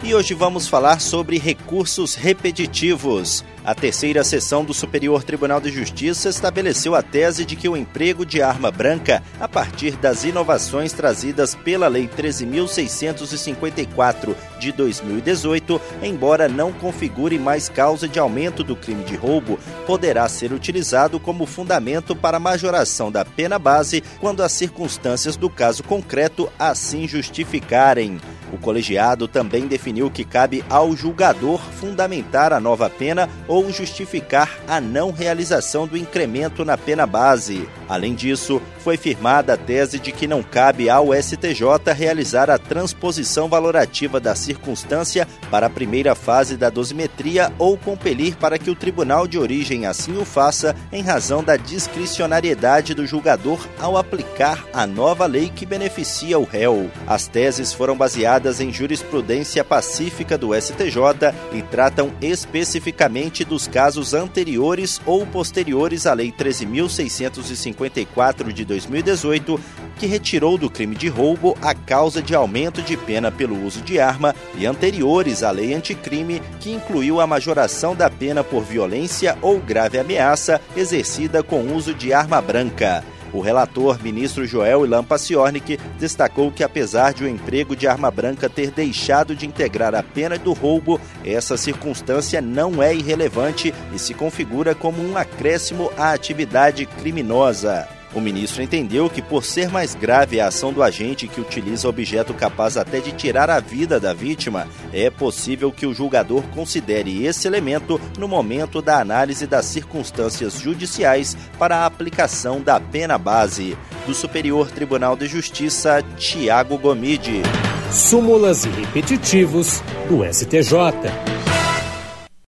E hoje vamos falar sobre recursos repetitivos. A terceira sessão do Superior Tribunal de Justiça estabeleceu a tese de que o emprego de arma branca, a partir das inovações trazidas pela Lei 13.654 de 2018, embora não configure mais causa de aumento do crime de roubo, poderá ser utilizado como fundamento para majoração da pena base quando as circunstâncias do caso concreto assim justificarem. O colegiado também definiu que cabe ao julgador fundamentar a nova pena ou justificar a não realização do incremento na pena base. Além disso, foi firmada a tese de que não cabe ao STJ realizar a transposição valorativa da circunstância para a primeira fase da dosimetria ou compelir para que o tribunal de origem assim o faça em razão da discricionariedade do julgador ao aplicar a nova lei que beneficia o réu. As teses foram baseadas em jurisprudência pacífica do STJ e tratam especificamente dos casos anteriores ou posteriores à Lei 13.654 de 2018, que retirou do crime de roubo a causa de aumento de pena pelo uso de arma e anteriores à lei anticrime, que incluiu a majoração da pena por violência ou grave ameaça exercida com uso de arma branca. O relator, ministro Joel Ilan Paciornik, destacou que apesar de o emprego de arma branca ter deixado de integrar a pena do roubo, essa circunstância não é irrelevante e se configura como um acréscimo à atividade criminosa. O ministro entendeu que, por ser mais grave a ação do agente que utiliza objeto capaz até de tirar a vida da vítima, é possível que o julgador considere esse elemento no momento da análise das circunstâncias judiciais para a aplicação da pena base. Do Superior Tribunal de Justiça, Tiago Gomide. Súmulas e repetitivos do STJ.